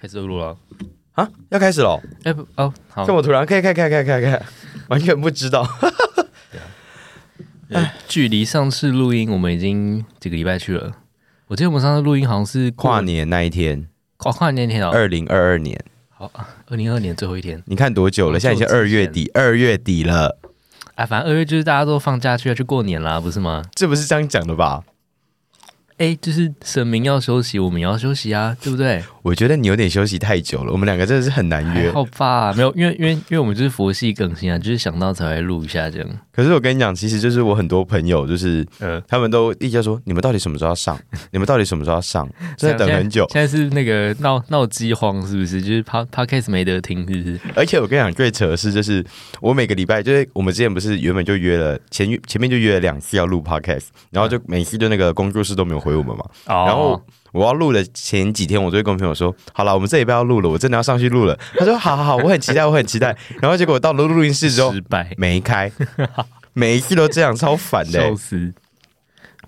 开始录了啊，要开始了！哎不哦，好这，么突然，可以可以可以可以，完全不知道。呃距离上次录音我们已经几个礼拜去了。我记得我们上次录音好像是过跨年那一天，跨跨年那天哦，二零二二年，好，二零二二年最后一天你看多久了？哦现在已经二月底，二月底了，啊，反正二月就是大家都放假去要去过年啦，不是吗？这不是这样讲的吧？哎，就是神明要休息，我们也要休息啊，对不对？我觉得你有点休息太久了，我们两个真的是很难约。还好吧，没有，因为因为因为我们就是佛系更新啊，就是想到才会录一下这样。可是我跟你讲，其实就是我很多朋友，就是呃，他们都一直在说，你们到底什么时候要上？你们到底什么时候要上？真的等很久。现在是那个闹闹饥荒，是不是？就是 p podcast 没得听，是不是？而且我跟你讲，最扯的是，就是我每个礼拜，就是我们之前不是原本就约了前前面就约了两次要录 podcast，然后就每次就那个工作室都没有回我们嘛。哦然后我要录的前几天，我就会跟朋友说：“好了，我们这礼拜要录了，我真的要上去录了。”他说：“好好好，我很期待，我很期待。”然后结果到了录音室之后失败，没开，每一次都这样，超烦的、笑死。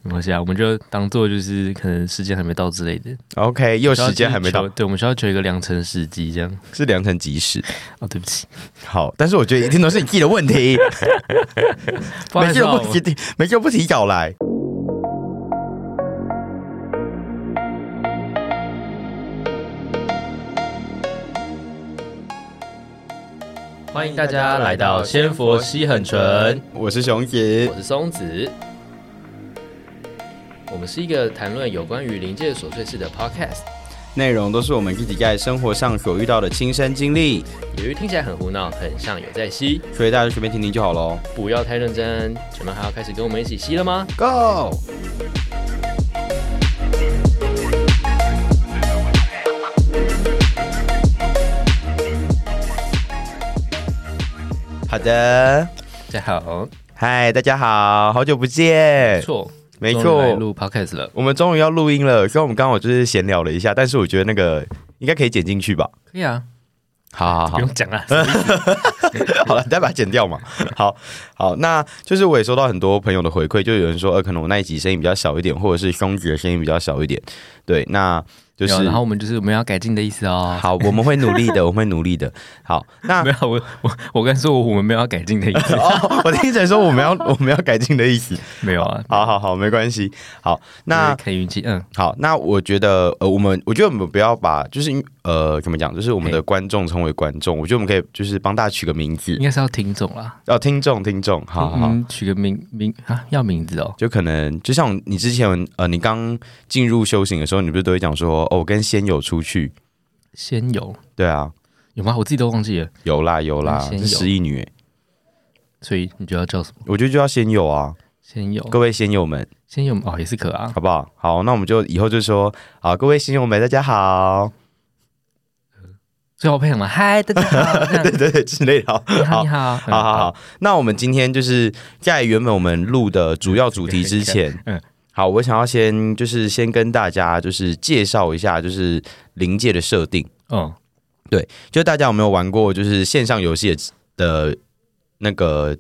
没关系啊，我们就当做就是可能时间还没到之类的，OK，又时间还没到，对，我们需要求一个良辰时机这样。是良辰吉时。哦，对不起，好，但是我觉得一定都是你自己的问题，每次都不提，每次都不提稿来。欢迎大家来到仙佛西很纯，我是熊子我，是松子。我们是一个谈论有关于临界琐碎事的 podcast，内容都是我们自己在生活上所遇到的亲身经历，由于听起来很胡闹，很像有在吸，所以大家就随便听听就好喽。不要太认真。你们还要开始跟我们一起吸了吗？Go！的，大家好，嗨，大家好，好久不见没，错，没错，录 podcast 了，我们终于要录音了。虽然我们刚好就是闲聊了一下，但是我觉得那个应该可以剪进去吧。可以啊，好好好不，用讲啊。好了，你再把它剪掉嘛。好好，那就是我也收到很多朋友的回馈，就有人说，呃，可能我那一集声音比较小一点，或者是胸子的声音比较小一点。对，那就是然后我们就是我们要改进的意思哦。好，我们会努力的，我们会努力的。好，那没有，我我我跟说我们没有要改进的意思，哦，我听成说我们要我们要改进的意思。没有啊。好好好，没关系。好，那就是看运气，嗯，好，那我觉得呃，我们我觉得我们不要把就是呃怎么讲，就是我们的观众称为观众，我觉得我们可以就是帮大家取个名字应，该是要听众啦。要听众听众，好好好。嗯，取个名名啊，要名字哦。就可能就像你之前呃，你刚进入修行的时候，你不是都会讲说哦，我跟仙友出去，仙友对啊，有吗？我自己都忘记了，有啦有啦，是失忆女欸，所以你就要叫什么？我觉得就要仙友啊，仙友，各位仙友们，仙友们哦，也是可啊。好不好？好，那我们就以后就说好，各位仙友们，大家好，最后配什么？嗨，大家好，对对对之类的，好你好，好你好，好好好，那我们今天就是在原本我们录的主要主题之前，嗯。好，我想要先就是先跟大家就是介绍一下就是临界的设定。嗯，对就大家有没有玩过就是线上游戏的那个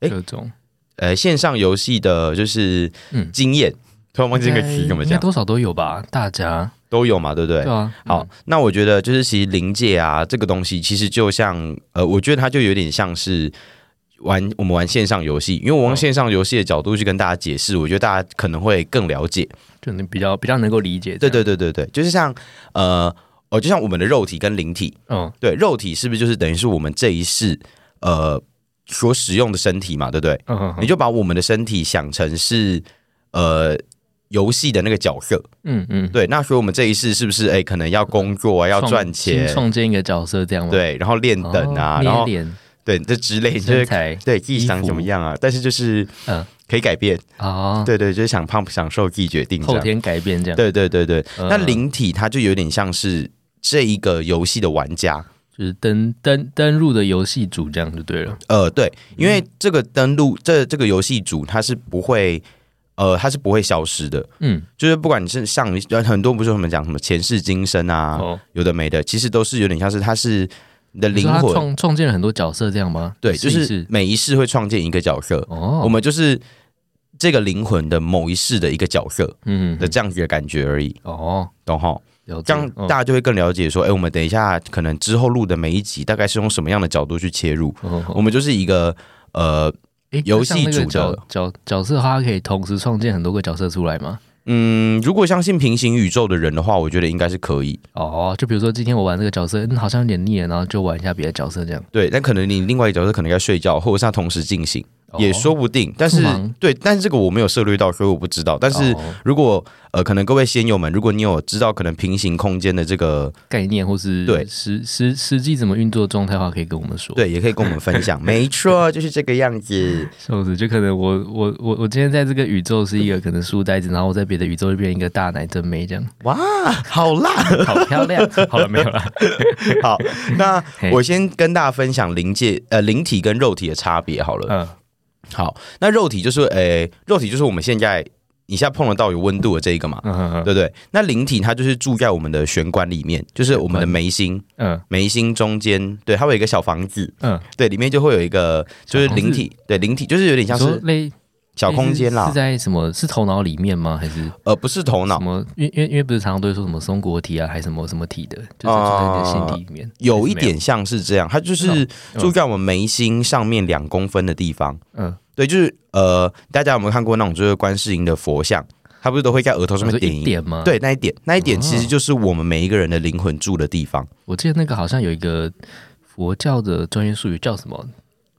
诶？各种。呃线上游戏的，就是嗯。经验？突然忘记这个词怎么讲，多少都有吧？大家都有嘛，对不对？对啊，好，那我觉得就是其实临界啊这个东西，其实就像呃，我觉得它就有点像是玩我们玩线上游戏，因为我用哦线上游戏的角度去跟大家解释，我觉得大家可能会更了解。就能比较比较能够理解。对，对对对对，就是像呃哦，就像我们的肉体跟灵体，嗯，对，肉体是不是就是等于是我们这一世呃所使用的身体嘛，对不对？嗯你就把我们的身体想成是呃游戏的那个角色，嗯嗯，对，那所以我们这一世是不是哎可能要工作啊，要赚钱，创建一个角色这样吗？对，然后练等啊，哦然后对这之类，就是对自己想怎么样啊，但是就是嗯。可以改变，哦，对对，就是想胖不享受自己决定。后天改变这样。对对对对，嗯。那灵体它就有点像是这一个游戏的玩家，就是登登登入的游戏组这样就对了。呃，对，因为这个登录这这个游戏组它是不会，呃，它是不会消失的，嗯，就是不管你是像很多不是我们讲什么前世今生啊，哦，有的没的，其实都是有点像是它是你的灵魂，创创建了很多角色这样吗？对，就是每一世会创建一个角色，哦，我们就是这个灵魂的某一世的一个角色嗯的这样子的感觉而已，哦，懂哈？这样嗯大家就会更了解说，哎、我们等一下可能之后录的每一集大概是用什么样的角度去切入。嗯我们就是一个呃，诶游戏那像那个组的角角角色的话，它可以同时创建很多个角色出来吗？嗯，如果相信平行宇宙的人的话，我觉得应该是可以。哦，就比如说今天我玩这个角色，嗯，好像有点腻了，然后就玩一下别的角色这样。对，但可能你另外一个角色可能要睡觉，或者是他同时进行，哦也说不定。但是对，但是这个我没有涉猎到，所以我不知道。但是哦如果呃，可能各位仙友们，如果你有知道可能平行空间的这个，概念或是对实实实际怎么运作状态的话，可以跟我们说。，对，也可以跟我们分享。没错，就是这个样子。是不是？就可能我我我我今天在这个宇宙是一个可能书呆子，然后我在别的宇宙就变一个大奶真妹这样，哇，好辣！好漂亮。好了，没有了。好，那我先跟大家分享灵界呃灵体跟肉体的差别好了。嗯，好，那肉体就是诶、肉体就是我们现在你现在碰得到有温度的这一个嘛，对不对？那灵体它就是住在我们的玄关里面，就是我们的眉心，嗯。眉心中间，对，它会有一个小房子，嗯，对，里面就会有一个就是灵体，对，灵体就是有点像是类小空间啦是是，在什么？是头脑里面吗？还是呃，不是头脑，什么？因为因为因为不是常常都会说什么松果体啊，还是什么什么体的，就是住在你的心体里面。有一点像是这样，它就是嗯住在我们眉心上面两公分的地方。嗯，对，就是呃，大家有没有看过那种就是观世音的佛像？它不是都会在额头上面点一一点吗？，对，那一点，那一点哦其实就是我们每一个人的灵魂住的地方。我记得那个好像有一个佛教的专业术语叫什么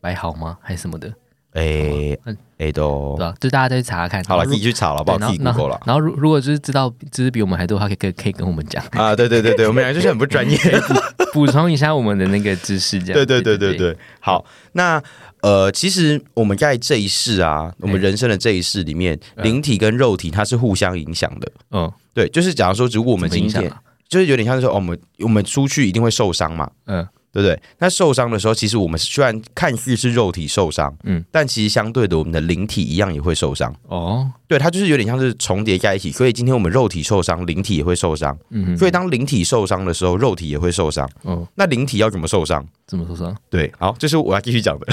白毫吗？还是什么的，诶嗯诶，都对吧？就大家再去查查看。好了，自己去查了，不好？对然后自己 Google 了。然后如如果就是知道知识比我们还多的话，可以可以可以跟我们讲，啊，对对对对，我们俩就是很不专业。补充一下我们的那个知识，这样。对对对对对，好，那呃，其实我们在这一世啊，我们哎人生的这一世里面，嗯灵体跟肉体它是互相影响的。嗯，对，就是假如说，如果我我们今天啊，就是有点像是说，哦，我们我们出去一定会受伤嘛，嗯对不对？那受伤的时候，其实我们虽然看似是肉体受伤，嗯，但其实相对的，我们的灵体一样也会受伤。哦，对，它就是有点像是重叠在一起，所以今天我们肉体受伤，灵体也会受伤。嗯，所以当灵体受伤的时候，肉体也会受伤。哦，那灵体要怎么受伤？怎么受伤？对，好，这是我要继续讲的，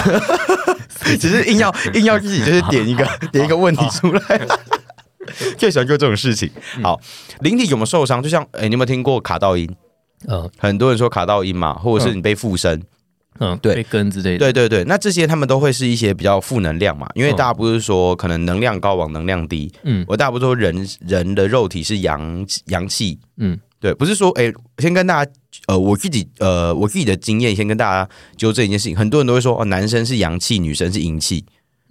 只是硬要 硬要自己就是点一个点一个问题出来，最喜欢做这种事情。好，灵体有没有受伤？就像，哎、你有没有听过卡道音？呃很多人说卡到音嘛，或者是你被附身。嗯，对。被根之类的。对对对，那这些他们都会是一些比较负能量嘛，因为嗯。大家不是说可能能量高往能量低，嗯。我大家不是说人人的肉体是阳阳气，嗯。对，不是说哎、先跟大家呃，我自己呃，我自己的经验，先跟大家纠正一件事情。很多人都会说哦，男生是阳气，女生是阴气，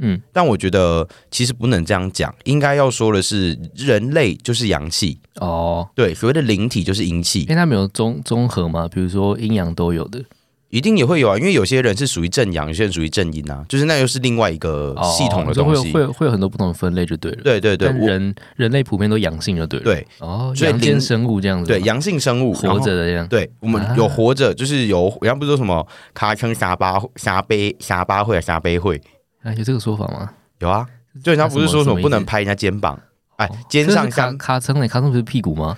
嗯但我觉得其实不能这样讲，应该要说的是，人类就是阳气，哦，对，所谓的灵体就是阴气因，为他们有综综合嘛，比如说阴阳都有的。一定也会有啊，因为有些人是属于正阳，有些人属于正阴啊，就是那又是另外一个哦系统的东西。会有会有会有很多不同的分类就对了。对对对，人人类普遍都阳性就对了。，对哦，所以生物这样子，对阳性生物活。着的这样。对我们啊有活着，就是有，人家不是说什么卡坑沙巴沙杯沙巴会沙杯会啊，有这个说法吗？有啊，就人家不是说什么不能拍人家肩膀，哎，肩上像卡称嘞，卡称不是屁股吗？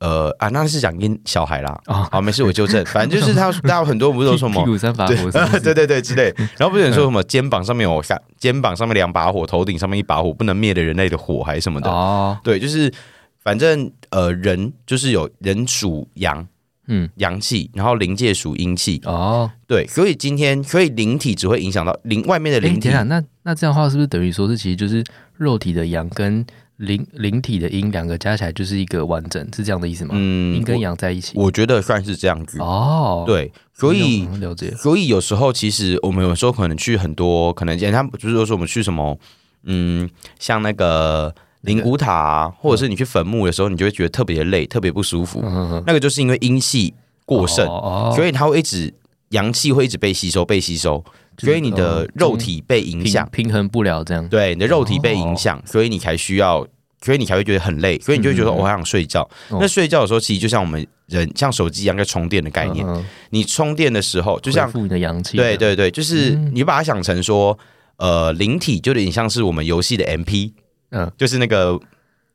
呃啊，那是讲跟小孩啦。啊，好，没事，我纠正。反正就是他，大家很多不是说什么屁股三把火？对对对之类，然后不是说什么肩膀上面有下，肩膀上面两把火，头顶上面一把火，不能灭了人类的火还是什么的。哦，对，就是反正呃，人就是有人属阳嗯，阳气，然后灵界属阴气。哦，对，所以今天所以灵体只会影响到灵外面的哎，灵体天。啊，那那这样的话，是不是等于说是其实就是肉体的阳跟灵灵体的阴两个加起来就是一个完整，是这样的意思吗？嗯阴跟阳在一起。我觉得算是这样子。哦，，对，所以了解。所以有时候其实我们有时候可能去很多，可能人家不是说说我们去什么，嗯，像那个灵骨塔、啊，或者是你去坟墓的时候，你就会觉得特别累，特别不舒服。那个就是因为阴气过盛，哦，所以它会一直阳气会一直被吸收，被吸收，所以你的肉体被影平响，平衡不了这样。对，你的肉体被影响，所以你才需要。所以你才会觉得很累，所以你就会觉得我好想睡觉。哦那睡觉的时候，其实就像我们人像手机一样在充电的概念。你充电的时候，就像你的阳气。对，对对，就是嗯你把它想成说，呃，灵体就有点像是我们游戏的 MP，嗯。就是那个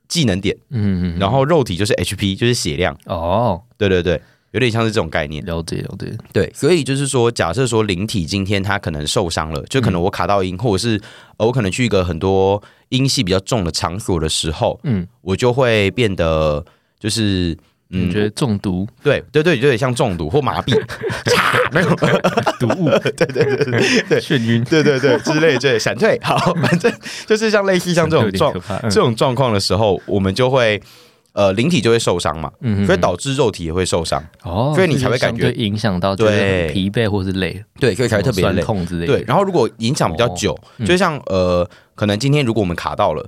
技能点，嗯嗯，嗯。然后肉体就是 HP，就是血量，哦，对对对，有点像是这种概念。了解了解。对，所以就是说，假设说灵体今天他可能受伤了，就可能我卡到音，或者是呃我可能去一个很多音系比较重的场所的时候，嗯。我就会变得就是你觉得中毒对对对，有点像中毒或麻痹，嚓没有毒物，对对对对对眩晕，对对对之类对闪退，好，反正就是像类似像这种状这种状况的时候，我们就会呃灵体就会受伤嘛，嗯所以导致肉体也会受伤，哦，所以你才会感觉对影响到就是对疲惫或是累，对，所以才会特别酸累。痛之类的。对，然后如果影响比较久，嗯就像呃，可能今天如果我们卡到了，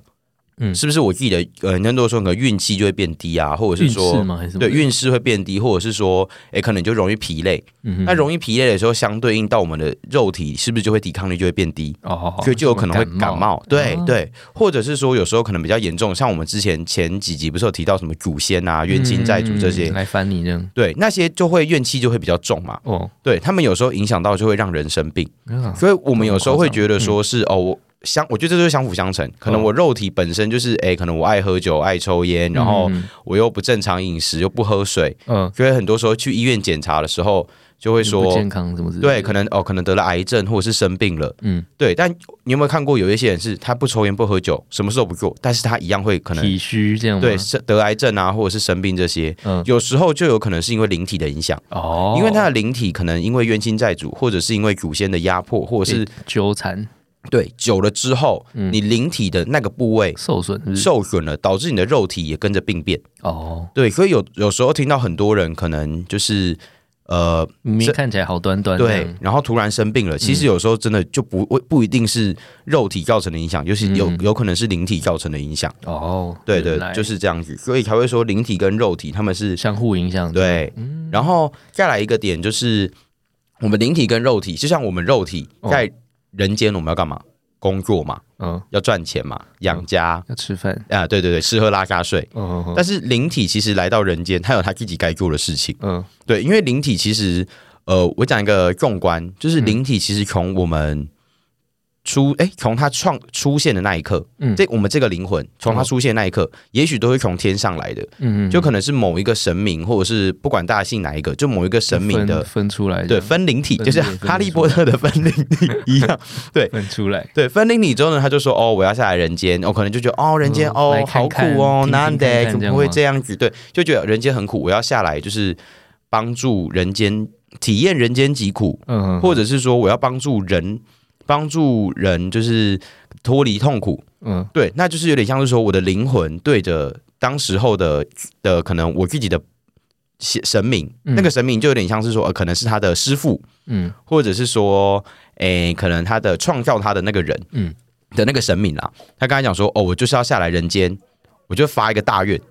嗯。是不是我自己的呃，很多人说可能运气就会变低啊，或者是运说对，运势会变低，或者是说，哎，可能就容易疲累。嗯那容易疲累的时候，相对应到我们的肉体，是不是就会抵抗力就会变低？哦，所以就有可能会感冒，对哦对，或者是说有时候可能比较严重，像我们之前前几集不是有提到什么祖先啊、冤亲债主这些，嗯来烦你呢对，那些就会怨气就会比较重嘛，哦，对他们有时候影响到就会让人生病，啊所以我们有时候会觉得说是哦，我相，我觉得这就是相辅相成，可能哦我肉体本身就是哎，可能我爱喝酒、爱抽烟，然后嗯我又不正常饮食，又不喝水，嗯，所以很多时候去医院检查的时候就会不说。健康什么对，可能哦，可能得了癌症，或者是生病了。嗯，对，但你有没有看过有一些人是他不抽烟不喝酒，什么事都不做，但是他一样会可能体虚这样吗？对得癌症啊，或者是生病这些，嗯。有时候就有可能是因为灵体的影响，哦，因为他的灵体可能因为冤亲债主，或者是因为祖先的压迫，或者是被纠缠对久了之后，嗯。你灵体的那个部位受损是不是？受损了，导致你的肉体也跟着病变。哦，对，所以有有时候听到很多人可能就是呃明明看起来好端端这对，，然后突然生病了，其实有时候真的就不不一定是肉体造成的影响，尤其有嗯。有可能是灵体造成的影响。哦，对对原来，就是这样子，所以才会说灵体跟肉体他们是相互影响，，对。嗯。然后再来一个点就是，我们灵体跟肉体，就像我们肉体哦。在人间，我们要干嘛？工作嘛，嗯，要赚钱嘛，养家。要吃饭，啊，对对对，吃喝拉撒睡。嗯嗯但是灵体其实来到人间，他有他自己该做的事情。嗯。对，因为灵体其实，呃，我讲一个纵观，就是灵体其实从我们出，哎，从他创出现的那一刻，嗯这我们这个灵魂从它哦出现那一刻，也许都会从天上来的，嗯嗯，就可能是某一个神明，或者是不管大家信哪一个，就某一个神明的分。分出来，对，分灵体，就是分裂分哈利波特的分灵体 一样。对分出来，对，分灵体之后呢，他就说：“哦，我要下来人间。”我可能就觉得：“哦，人间嗯哦，好苦哦，听听难得看看怎么会这样吗这样子？”对，就觉得人间很苦，我要下来，就是帮助人间体验人间疾苦，嗯，或者是说我要帮助人，帮助人就是脱离痛苦。嗯。对，那就是有点像是说我的灵魂对着当时候的的可能我自己的神神明，嗯。那个神明就有点像是说，呃，可能是他的师傅，嗯。或者是说，诶，可能他的创造他的那个人，嗯。的那个神明啦，他刚才讲说，哦，我就是要下来人间，我就发一个大愿，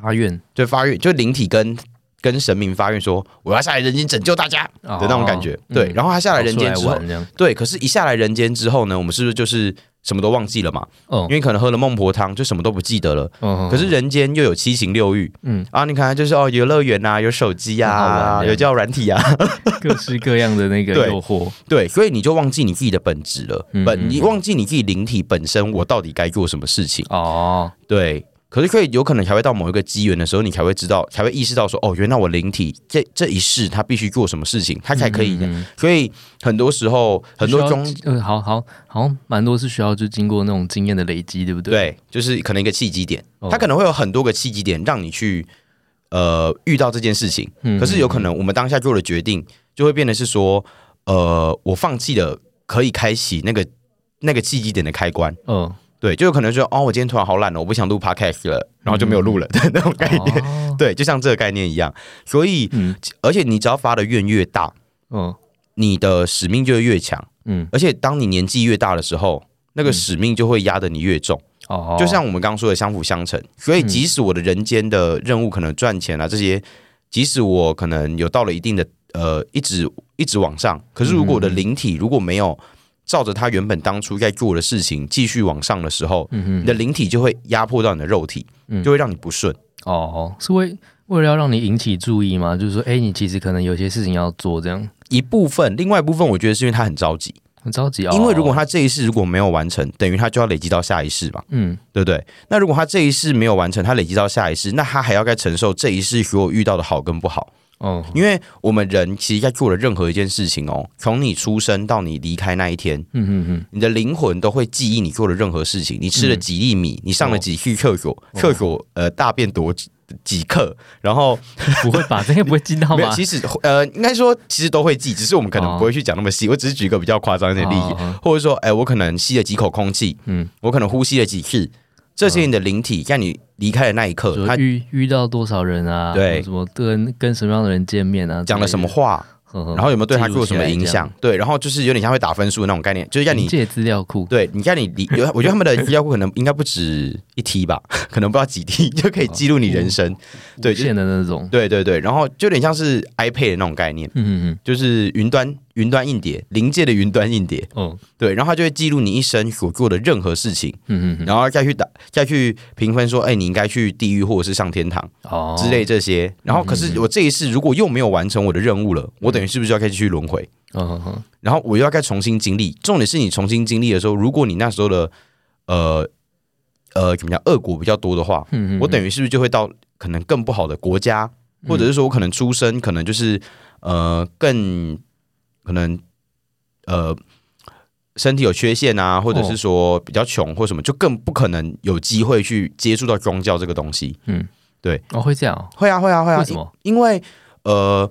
发愿。就发愿，就灵体跟跟神明发愿说，我要下来人间拯救大家的那种感觉。对，然后后他下来人间之后，对，可是一下来人间之后呢，我们是不是就是什么都忘记了嘛？哦。因为可能喝了孟婆汤，就什么都不记得了。哦，可是人间又有七情六欲。嗯，啊，你看就是哦，游乐园啊，有手机呀啊，有交友软体啊，各式各样的那个 对。诱惑，对，所以你就忘记你自己的本质了。嗯嗯本你忘记你自己灵体本身，我到底该做什么事情？哦，对，可是可以有可能才会到某一个机缘的时候，你才会知道，才会意识到说，哦，原来我灵体这这一世他必须做什么事情，他才可以。嗯嗯所以很多时候，很多中，嗯呃，好好好蛮多是需要就经过那种经验的累积，对不对？，对，就是可能一个契机点，哦它可能会有很多个契机点让你去呃遇到这件事情。嗯可是有可能我们当下做的决定，就会变得是说，呃，我放弃了可以开启那个那个契机点的开关。嗯，对，就有可能说，哦，我今天突然好懒了，我不想录 podcast 了，然后就没有录了的 那种概念。哦，对，就像这个概念一样，所以嗯而且你只要发的愿越大，嗯你的使命就会越强。嗯，而且当你年纪越大的时候，那个使命就会压得你越重。哦，就像我们刚刚说的相辅相成。所以即使我的人间的任务可能赚钱啊这些，即使我可能有到了一定的呃一直一直往上，可是如果我的灵体如果没有照着他原本当初该做的事情继续往上的时候，嗯你的灵体就会压迫到你的肉体，嗯就会让你不顺。哼，哦，是为为了要让你引起注意吗？就是说，哎，你其实可能有些事情要做，这样一部分，另外一部分，我觉得是因为他很着急，很着急哦。因为如果他这一世如果没有完成，等于他就要累积到下一世嘛，嗯对不对？那如果他这一世没有完成，他累积到下一世，那他还要该承受这一世所有遇到的好跟不好。哦因为我们人其实在做的任何一件事情哦，从你出生到你离开那一天，嗯嗯嗯，你的灵魂都会记忆你做的任何事情。你吃了几粒米，你上了几次厕所，厕所呃大便多几克，然后 不会吧？这个不会记到吗？其实呃，应该说其实都会记，只是我们可能哦不会去讲那么细。我只是举一个比较夸张一点例子，哦或者说，哎、我可能吸了几口空气，嗯，我可能呼吸了几次，这些你的灵体在你离开的那一刻，他遇遇到多少人啊？对什么跟跟什么样的人见面啊？讲了什么话，然然后有没有对他做什么影响？对，然后就是有点像会打分数的那种概念，就是让你。借资料库，对，你看你离有，我觉得他们的资料库可能应该不止一 T 吧，可能不知道几 T 就可以记录你人生。对，就是无限的那种，对对对，然后就有点像是 iPad 的那种概念，嗯嗯就是云端云端硬碟，临界的云端硬碟。嗯，哦，对，然后它就会记录你一生所做的任何事情，嗯嗯嗯，然后再去打再去评分说，哎，你应该去地狱或者是上天堂哦之类，这些。然后可是我这一世如果又没有完成我的任务了，我等于是不是要开始去轮回？嗯嗯嗯，然后我又要该重新经历。重点是你重新经历的时候，如果你那时候的呃呃怎么讲恶果比较多的话，嗯嗯，我等于是不是就会到可能更不好的国家，或者是说我可能出生可能就是呃更可能呃身体有缺陷啊，或者是说比较穷或什么，就更不可能有机会去接触到宗教这个东西。嗯，对哦会这样哦，会啊，会啊，会啊，为什么？因为呃，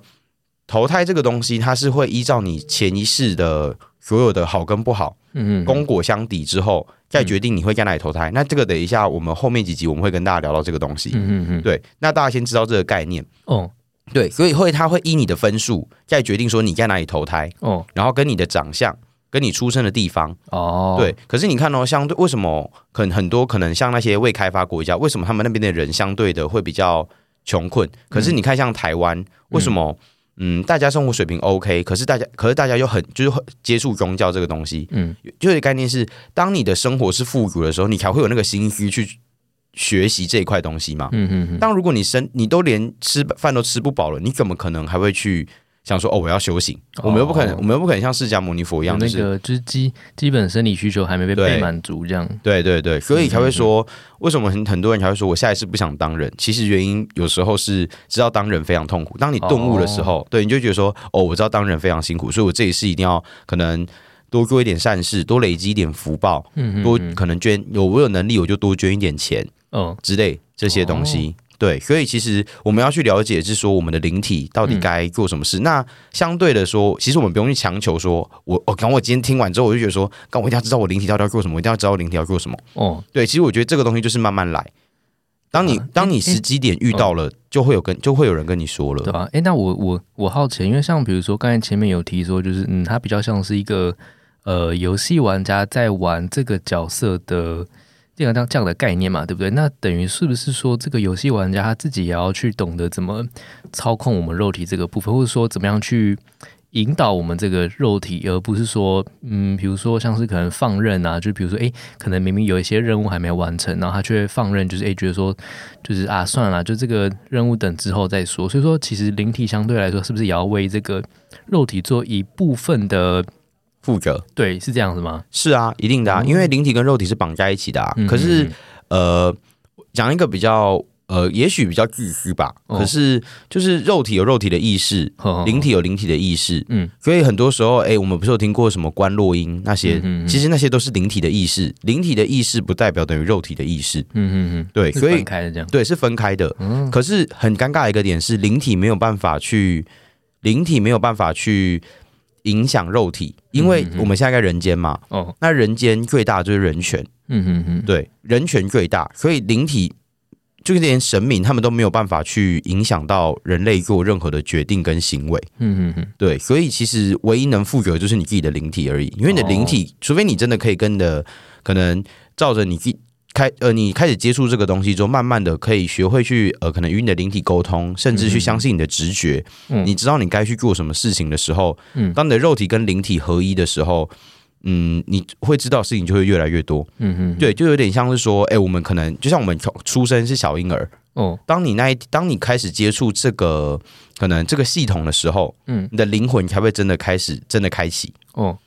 投胎这个东西，它是会依照你前一世的所有的好跟不好，嗯嗯，功果相抵之后，再决定你会在哪里投胎。那这个等一下我们后面几集我们会跟大家聊到这个东西。嗯嗯嗯，对，那大家先知道这个概念。哦对，所以会他会依你的分数再决定说你在哪里投胎，哦。然后跟你的长相。跟你出生的地方，哦，对，可是你看哦，相对为什么可能很多可能像那些未开发国家，为什么他们那边的人相对的会比较穷困？可是你看像台湾，为什么嗯大家生活水平 OK，可是大家可是大家又很就是很接触宗教这个东西，嗯。就是概念是，当你的生活是富足的时候，你才会有那个心思去学习这一块东西嘛。嗯嗯嗯，当如果你生你都连吃饭都吃不饱了，你怎么可能还会去想说哦我要修行？我们又不可能，哦我们又不可能像释迦牟尼佛一样，那个就是基基本生理需求还没被被满足，这样，对对对，所以才会嗯说，为什么很很多人才会说我下一次不想当人？其实原因有时候是知道当人非常痛苦。当你顿悟的时候，对，你就觉得说，哦，我知道当人非常辛苦，所以我这一次一定要可能多做一点善事，多累积一点福报，嗯嗯，多嗯。可能捐有我有能力我就多捐一点钱哦之类这些东西。对，所以其实我们要去了解，是说我们的灵体到底该做什么事。那相对的说，其实我们不用去强求说，我我刚我今天听完之后，我就觉得说，刚我一定要知道我灵体到底要做什么，我一定要知道我灵体要做什么。哦对，其实我觉得这个东西就是慢慢来。当你、啊当你时机点遇到了，就会有跟就会有人跟你说了。对吧？哎，那我我我好奇，因为像比如说刚才前面有提说，就是嗯，它比较像是一个呃游戏玩家在玩这个角色的这样这样这样的概念嘛，对不对？那等于是不是说这个游戏玩家他自己也要去懂得怎么操控我们肉体这个部分，或者说怎么样去引导我们这个肉体，而不是说嗯，比如说像是可能放任啊，就比如说哎，可能明明有一些任务还没有完成，然后他却放任，就是哎觉得说就是啊，算了，就这个任务等之后再说。所以说，其实灵体相对来说，是不是也要为这个肉体做一部分的？负责对，是这样子吗？是啊，一定的啊，因为灵体跟肉体是绑在一起的啊。嗯可是嗯呃，讲一个比较呃，也许比较自私吧。哦可是就是肉体有肉体的意识，嗯灵体有灵体的意识。嗯所以很多时候，哎、我们不是有听过什么观落音那些？嗯嗯嗯其实那些都是灵体的意识，灵体的意识不代表等于肉体的意识。嗯嗯嗯，对，所以分开的这样。对是分开的。嗯可是很尴尬的一个点是，灵体没有办法去，灵体没有办法去影响肉体，因为我们现在在人间嘛，哦，那人间最大就是人权，嗯嗯嗯，对，人权最大，所以灵体就是连神明他们都没有办法去影响到人类做任何的决定跟行为，嗯嗯嗯，对，所以其实唯一能负责的就是你自己的灵体而已，因为你的灵体，除非你真的可以跟你的可能照着你自己。开呃，你开始接触这个东西之后，慢慢的可以学会去呃，可能与你的灵体沟通，甚至去相信你的直觉。嗯你知道你该去做什么事情的时候，嗯当你的肉体跟灵体合一的时候，嗯，你会知道事情就会越来越多。嗯嗯，对，就有点像是说，哎、我们可能就像我们从出生是小婴儿，哦，当你那一当你开始接触这个可能这个系统的时候，嗯你的灵魂才会真的开始真的开启，哦，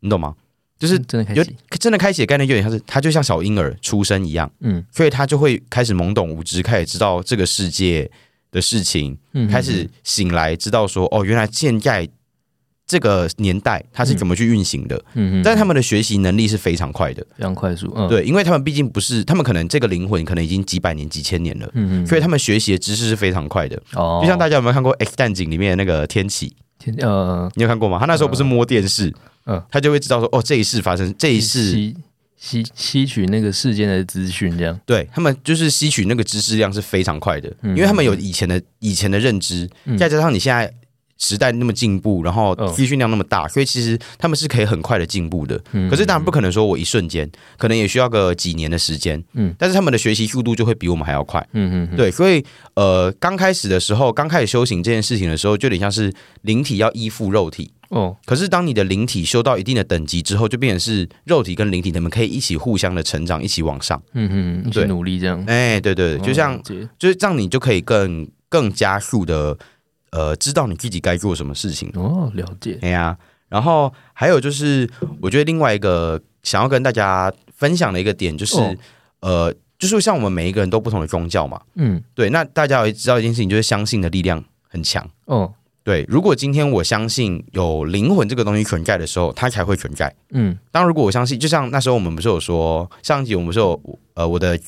你懂吗？就是有真的开始，真的开启的概念，有点像是他就像小婴儿出生一样，嗯。所以他就会开始懵懂无知，开始知道这个世界的事情，嗯，开始醒来，知道说哦，原来现在这个年代他是怎么去运行的，嗯嗯，但他们的学习能力是非常快的。非常快速，嗯，，对，因为他们毕竟不是，他们可能这个灵魂可能已经几百年、几千年了，嗯嗯，所以他们学习的知识是非常快的。哦，就像大家有没有看过《X 战警》里面的那个天启？天呃，你有看过吗？他那时候不是摸电视，嗯他就会知道说，哦，这一世发生，这一世，吸吸吸取那个世间的资讯，这样，对他们就是吸取那个知识量是非常快的，嗯因为他们有以前的以前的认知，嗯再加上你现在时代那么进步，然后嗯资讯量那么大，所以其实他们是可以很快的进步的。嗯可是当然不可能说我一瞬间，可能也需要个几年的时间。嗯但是他们的学习速度就会比我们还要快。嗯嗯嗯，对，所以呃，刚开始的时候，刚开始修行这件事情的时候，就有点像是灵体要依附肉体。哦，可是当你的灵体修到一定的等级之后，就变成是肉体跟灵体，他们可以一起互相的成长，一起往上。嗯嗯，一起对努力这样，哎，对对对，就像哦就是这样，你就可以更更加速的呃，知道你自己该做什么事情。哦，了解，哎呀，然后还有就是，我觉得另外一个想要跟大家分享的一个点就是，哦。呃，就是像我们每一个人都不同的宗教嘛，嗯，对，那大家也知道一件事情，就是相信的力量很强。哦，对，如果今天我相信有灵魂这个东西存在的时候，它才会存在。嗯当如果我相信，就像那时候我们不是有说，上一集我们不是有呃我的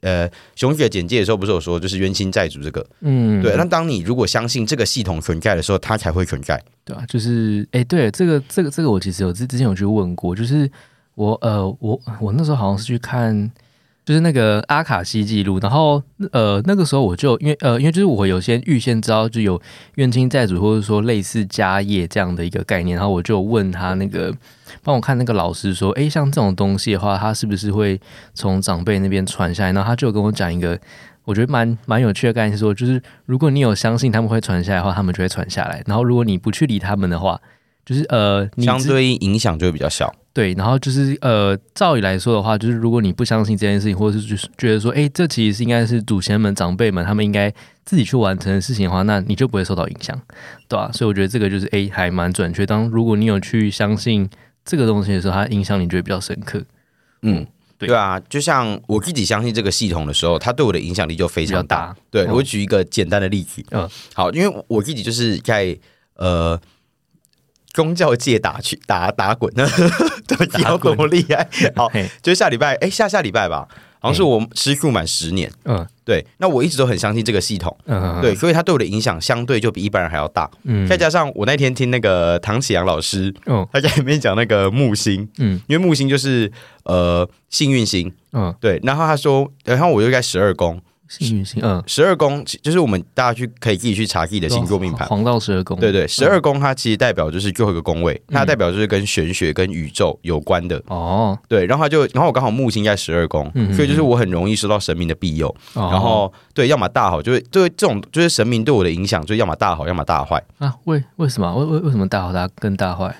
呃熊姐简介的时候不是有说，就是冤亲债主这个。嗯，对，那当你如果相信这个系统存在的时候，它才会存在。对啊，就是哎、对，这个这个这个我其实有之之前有去问过，就是我呃我我那时候好像是去看。就是那个阿卡西记录，然后呃那个时候我就因为呃因为就是我有先预先知道就有冤亲债主或者说类似家业这样的一个概念，然后我就问他那个帮我看那个老师说，诶，像这种东西的话，他是不是会从长辈那边传下来？然后他就跟我讲一个我觉得蛮蛮有趣的概念，是说就是如果你有相信他们会传下来的话，他们就会传下来，然后如果你不去理他们的话，就是呃你相对应影响就会比较小。对，然后就是呃，照理来说的话，就是如果你不相信这件事情，或者是就是觉得说，哎，这其实是应该是祖先们、长辈们他们应该自己去完成的事情的话，那你就不会受到影响，对吧、所以我觉得这个就是哎，还蛮准确。当如果你有去相信这个东西的时候，它影响你就会比较深刻，嗯，对对啊，就像我自己相信这个系统的时候，它对我的影响力就非常大。大。对、嗯我举一个简单的例子，嗯嗯，好，因为我自己就是在呃宗教界打去打打滚，对，打要滚多厉害？好，就是下礼拜，哎，下下礼拜吧，好像是我吃素满十年，嗯。对，那我一直都很相信这个系统，嗯，对，所以他对我的影响相对就比一般人还要大。嗯，再加上我那天听那个唐启阳老师，嗯他在里面讲那个木星，嗯。因为木星就是呃幸运星，嗯，对，然后他说，然后我又在十二宫，幸运星，嗯，十二宫就是我们大家去可以自己去查自己的星座命盘。黄道十二宫，对对，十二宫它其实代表就是最后一个宫位，它代表就是跟玄学、跟宇宙有关的。哦，对，然后它就，然后我刚好木星在十二宫，嗯所以就是我很容易受到神明的庇佑。哦。然后对，要么大好，就是对这种就是神明对我的影响，就要么大好，要么大坏，啊，为为什么？为为为什么大好大更大坏？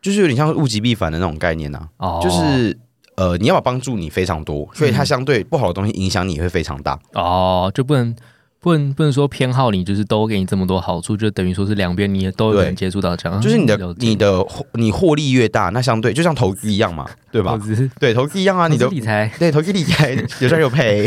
就是有点像物极必反的那种概念呐、哦，就是呃，你要帮助你非常多，所以它相对不好的东西影响你会非常大。哦，就不能不能不能说偏好你，就是都给你这么多好处，就等于说是两边你也都有对人接触到这样，就是你的你的你获利越大，那相对就像投资一样嘛，对吧？投？资对，投资一样啊，你的理财。对投资理财 有赚有赔，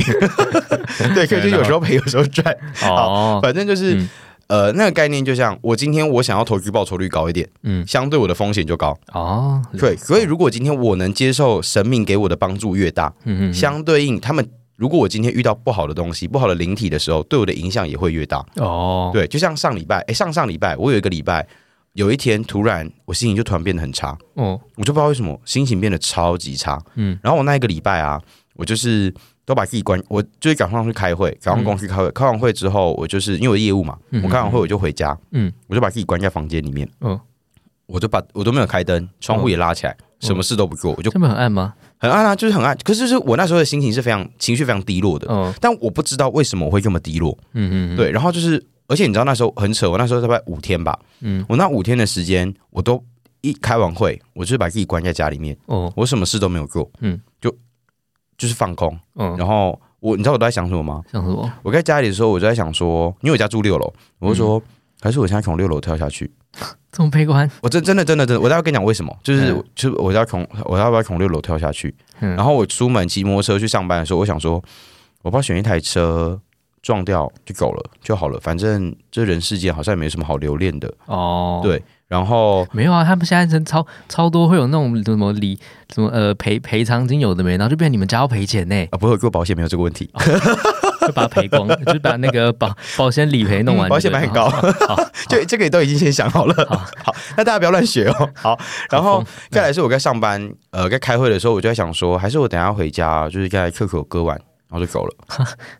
对，可以就有时候赔，有时候赚，哦，反正就是、嗯呃那个概念，就像我今天我想要投资报酬率高一点，嗯。相对我的风险就高，哦，对，所以如果今天我能接受神明给我的帮助越大，嗯嗯相对应他们。如果我今天遇到不好的东西、不好的灵体的时候，对我的影响也会越大。哦，对，就像上礼拜，哎，上上礼拜我有一个礼拜，有一天突然我心情就突然变得很差，哦，我就不知道为什么心情变得超级差。嗯。然后我那一个礼拜啊，我就是都把自己关，我就是赶上去开会，赶上公司开会。开完会之后，我就是因为我业务嘛，嗯我开完会我就回家，嗯。我就把自己关在房间里面，嗯，我就把我都没有开灯，窗户也拉起来，什么事都不做，我就这么很暗吗？很暗啊，就是很暗。可是就是我那时候的心情是非常情绪非常低落的，嗯，但我不知道为什么我会这么低落。嗯嗯，对，然后就是，而且你知道那时候很扯，我那时候大概五天吧，嗯。我那五天的时间，我都一开完会，我就是把自己关在家里面，哦，我什么事都没有做，嗯，就就是放空。嗯，然后我，你知道我都在想什么吗？想什么？我在家里的时候，我就在想说，因为我家住六楼，我就说，还是我现在从六楼跳下去。这么悲观？我真真的真的真的，我待会跟你讲为什么，就是、嗯就是我要从我要不要从六楼跳下去？嗯然后我出门骑摩托车去上班的时候，我想说，我不要选一台车撞掉就走了就好了，反正这人世间好像也没什么好留恋的。哦，对然后没有啊，他们现在真超超多会有那种什么理什么呃赔赔偿金有的没，然后就变成你们家要赔钱呢，啊，不会有做保险没有这个问题，就把它赔光，就把那个保保险理赔弄完保险买很高。好，就这个也都已经先想好了。好，那大家不要乱学哦。好，然后疯。再来是我在上班，呃，在开会的时候，我就在想说，还是我等下回家，就是在 QQ 割完，然后就走了。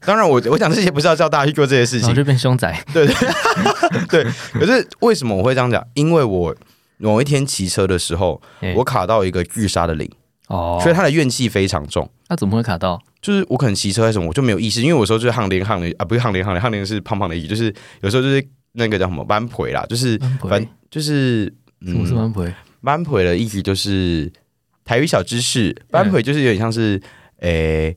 当然我，我讲这些不是要叫大家去做这些事情，我就变凶宅。对 对对，可是为什么我会这样讲？因为我某一天骑车的时候，我卡到一个巨杀的灵哦，所以他的怨气非常重。那怎么会卡到？就是我可能骑车还是什么，我就没有意识，因为我说就是汗淋汗淋啊，不是汗淋汗淋，汗淋是胖胖的意，就是有时候就是那个叫什么弯腿啦，就是弯就是嗯，什么是弯腿？弯腿的意思就是台语小知识，弯腿就是有点像是诶。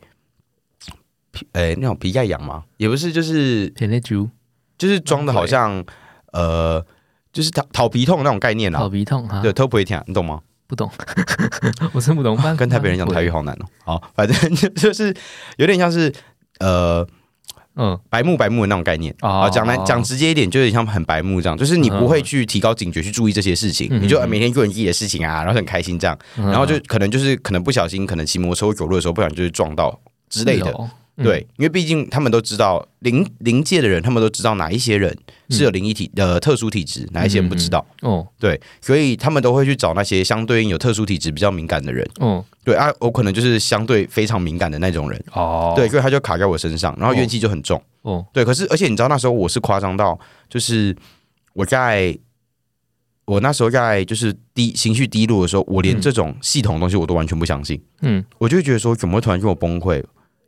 诶，那种皮盖痒吗？也不是，就是甜内猪就是装的好像呃，就是讨讨皮痛那种概念跑啊。鼻痛哈，对，偷不会听，你懂吗？不懂，我真不懂。跟台北人讲台语，好难哦。好，反正 就就是有点像是呃嗯，白目白目的那种概念。哦啊，讲来讲直接一点，就有点像很白目这样，就是你不会去提高警觉去注意这些事情，嗯你就呃每天做你自己的事情啊，然后很开心这样，嗯然后就可能就是可能不小心，可能骑摩托车或走路的时候，不小心就是撞到之类的。对，因为毕竟他们都知道灵灵界的人，他们都知道哪一些人是有灵异体呃特殊体质，哪一些人不知道。哦对，所以他们都会去找那些相对应有特殊体质比较敏感的人。哦对啊，我可能就是相对非常敏感的那种人。哦，对，所以他就卡在我身上，然后怨气就很重。哦对，可是而且你知道那时候我是夸张到，就是我在我那时候在就是低情绪低落的时候，我连嗯这种系统的东西我都完全不相信，嗯我就觉得说怎么会突然跟我崩溃？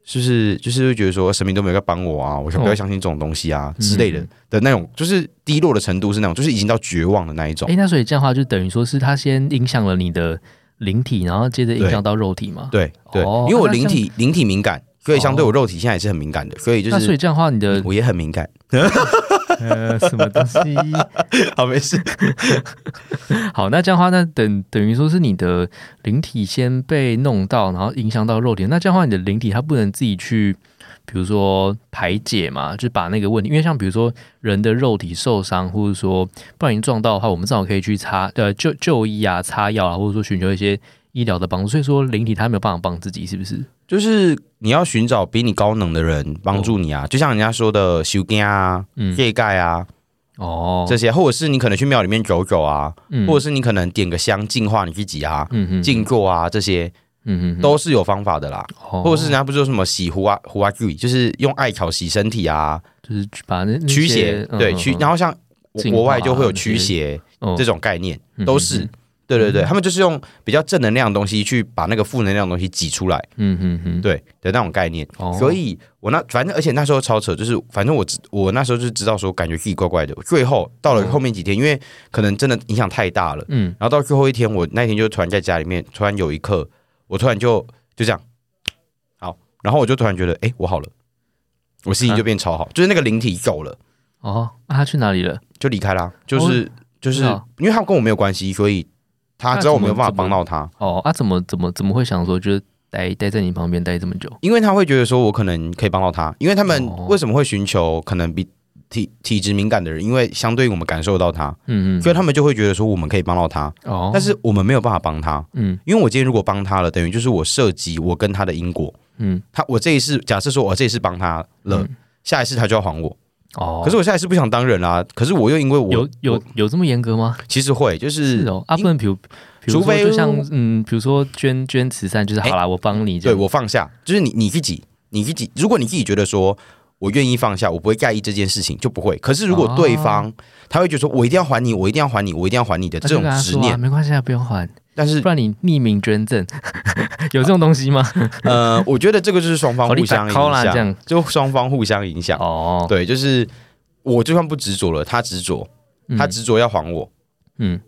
是不是就是会觉得说神明都没有在帮我啊？我想不要哦相信这种东西啊、嗯之类的的那种，就是低落的程度是那种，就是已经到绝望的那一种哎，。那所以这样的话，就等于说是他先影响了你的灵体，然后接着影响到肉体嘛？对对，哦因为我灵体灵体敏感，所以相对哦我肉体现在也是很敏感的，所以就是那所以这样的话，你的我也很敏感。呃什么东西？好，没事。好，那这样的话，那等等于说是你的灵体先被弄到，然后影响到肉体。那这样的话，你的灵体它不能自己去，比如说排解嘛，就把那个问题，因为像比如说人的肉体受伤，或者说不小心撞到的话，我们至少可以去擦呃就就医啊、擦药啊，或者说寻求一些医疗的帮助。所以说灵体他没有办法帮自己，是不是？就是你要寻找比你高能的人帮助你啊，就像人家说的修根啊、嗯，叶盖啊哦，这些，或者是你可能去庙里面走走啊，嗯或者是你可能点个香净化你自己啊、静坐啊，这些嗯嗯都是有方法的啦。哦或者是人家不是说什么洗胡啊胡啊具，就是用艾草洗身体啊、就是把那驱邪，对驱，然后后像国外就会有驱邪哦这种概念，嗯都是。对对对，他们就是用比较正能量的东西去把那个负能量的东西挤出来，嗯嗯嗯，对的那种概念。哦。所以我那反正而且那时候超扯，就是反正我知我那时候就知道说感觉自己怪怪的。最后到了后面几天，因为可能真的影响太大了，嗯。然后到最后一天，我那天就突然在家里面，突然有一刻，我突然就就这样，好，然后我就突然觉得，哎，我好了，我心情就变超好，就是那个灵体走了，哦，那他去哪里了？就离开啦，就是、就是因为他跟我没有关系，所以他知道我没有办法帮到他，哦，啊，怎么怎么怎么会想说，就是待待在你旁边待这么久？因为他会觉得说我可能可以帮到他，因为他们哦。为什么会寻求可能比体体质敏感的人，因为相对于我们感受到他，嗯嗯，所以他们就会觉得说我们可以帮到他，哦，但是我们没有办法帮他，嗯。因为我今天如果帮他了，等于就是我涉及我跟他的因果。嗯。他我这一次假设说我这一次帮他了，嗯。下一次他就要还我。哦，可是我现在是不想当人啦、可是我又因为我有有有这么严格吗？其实会就是是哦，啊，不能比如比如除非就像嗯，比如说捐捐慈善，就是好啦，我帮你这对样，我放下，就是你你自己你自己，如果你自己觉得说。我愿意放下，我不会在意这件事情，就不会。可是如果对方、他会觉得说，我一定要还你，我一定要还你，我一定要还你的那就这种跟他说啊执念，没关系啊，不用还，但是不然你匿名捐赠，有这种东西吗？呃，我觉得这个就是双方互相影响，就双方互相影响。哦，对，就是我就算不执着了，他执着，嗯他执着要还我，嗯